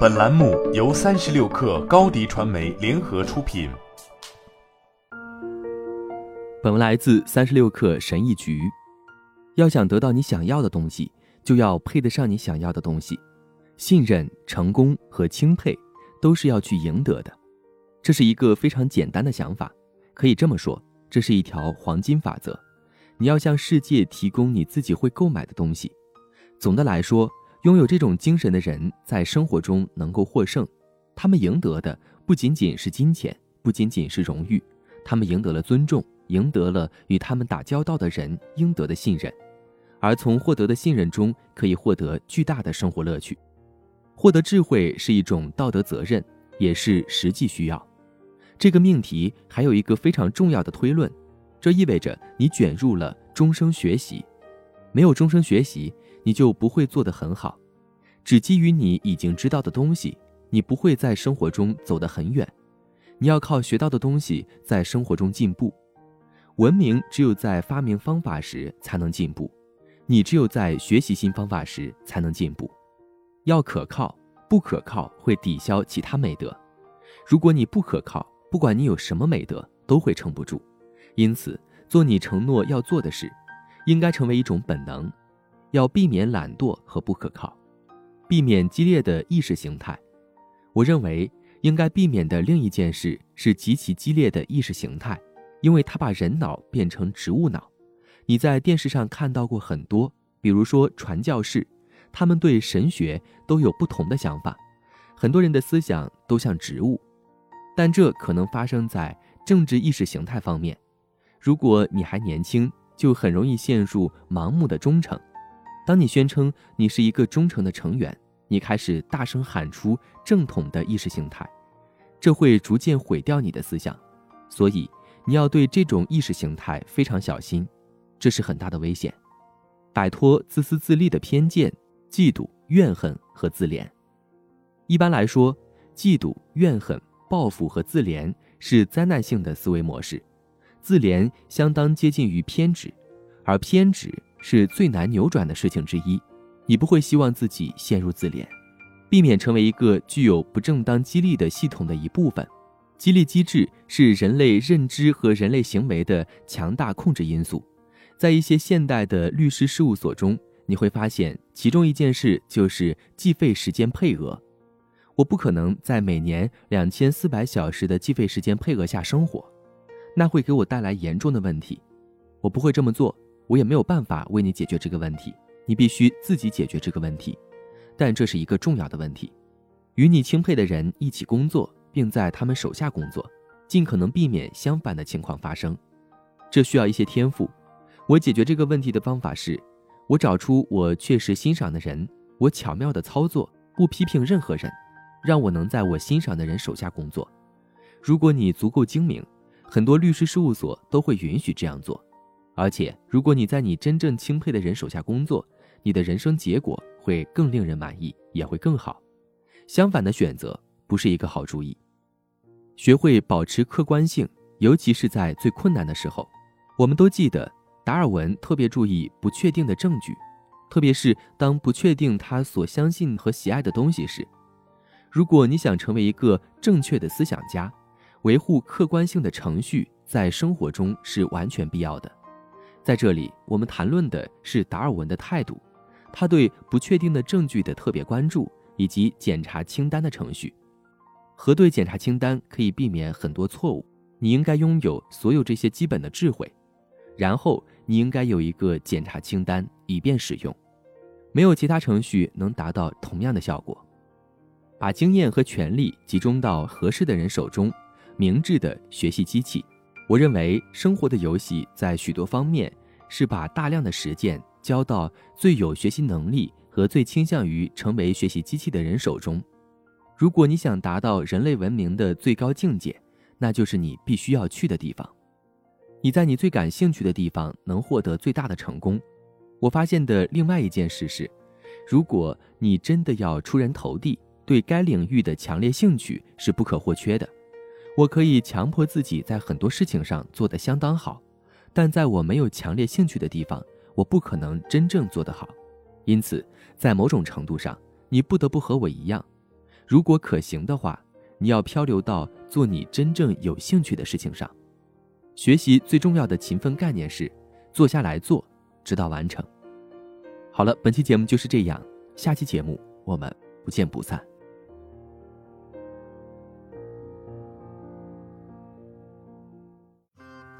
本栏目由三十六氪高低传媒联合出品。本文来自三十六氪神译局。要想得到你想要的东西，就要配得上你想要的东西。信任、成功和钦佩，都是要去赢得的。这是一个非常简单的想法，可以这么说，这是一条黄金法则。你要向世界提供你自己会购买的东西。总的来说。拥有这种精神的人，在生活中能够获胜。他们赢得的不仅仅是金钱，不仅仅是荣誉，他们赢得了尊重，赢得了与他们打交道的人应得的信任。而从获得的信任中，可以获得巨大的生活乐趣。获得智慧是一种道德责任，也是实际需要。这个命题还有一个非常重要的推论，这意味着你卷入了终生学习。没有终生学习。你就不会做得很好，只基于你已经知道的东西，你不会在生活中走得很远。你要靠学到的东西在生活中进步。文明只有在发明方法时才能进步，你只有在学习新方法时才能进步。要可靠，不可靠会抵消其他美德。如果你不可靠，不管你有什么美德，都会撑不住。因此，做你承诺要做的事，应该成为一种本能。要避免懒惰和不可靠，避免激烈的意识形态。我认为应该避免的另一件事是极其激烈的意识形态，因为它把人脑变成植物脑。你在电视上看到过很多，比如说传教士，他们对神学都有不同的想法，很多人的思想都像植物，但这可能发生在政治意识形态方面。如果你还年轻，就很容易陷入盲目的忠诚。当你宣称你是一个忠诚的成员，你开始大声喊出正统的意识形态，这会逐渐毁掉你的思想。所以你要对这种意识形态非常小心，这是很大的危险。摆脱自私自利的偏见、嫉妒、怨恨和自怜。一般来说，嫉妒、怨恨、报复和自怜是灾难性的思维模式，自怜相当接近于偏执，而偏执。是最难扭转的事情之一，你不会希望自己陷入自怜，避免成为一个具有不正当激励的系统的一部分。激励机制是人类认知和人类行为的强大控制因素。在一些现代的律师事务所中，你会发现其中一件事就是计费时间配额。我不可能在每年两千四百小时的计费时间配额下生活，那会给我带来严重的问题。我不会这么做。我也没有办法为你解决这个问题，你必须自己解决这个问题。但这是一个重要的问题：与你钦佩的人一起工作，并在他们手下工作，尽可能避免相反的情况发生。这需要一些天赋。我解决这个问题的方法是：我找出我确实欣赏的人，我巧妙的操作，不批评任何人，让我能在我欣赏的人手下工作。如果你足够精明，很多律师事务所都会允许这样做。而且，如果你在你真正钦佩的人手下工作，你的人生结果会更令人满意，也会更好。相反的选择不是一个好主意。学会保持客观性，尤其是在最困难的时候。我们都记得，达尔文特别注意不确定的证据，特别是当不确定他所相信和喜爱的东西时。如果你想成为一个正确的思想家，维护客观性的程序在生活中是完全必要的。在这里，我们谈论的是达尔文的态度，他对不确定的证据的特别关注，以及检查清单的程序。核对检查清单可以避免很多错误。你应该拥有所有这些基本的智慧，然后你应该有一个检查清单，以便使用。没有其他程序能达到同样的效果。把经验和权力集中到合适的人手中，明智的学习机器。我认为生活的游戏在许多方面是把大量的实践交到最有学习能力和最倾向于成为学习机器的人手中。如果你想达到人类文明的最高境界，那就是你必须要去的地方。你在你最感兴趣的地方能获得最大的成功。我发现的另外一件事是，如果你真的要出人头地，对该领域的强烈兴趣是不可或缺的。我可以强迫自己在很多事情上做得相当好，但在我没有强烈兴趣的地方，我不可能真正做得好。因此，在某种程度上，你不得不和我一样。如果可行的话，你要漂流到做你真正有兴趣的事情上。学习最重要的勤奋概念是，坐下来做，直到完成。好了，本期节目就是这样，下期节目我们不见不散。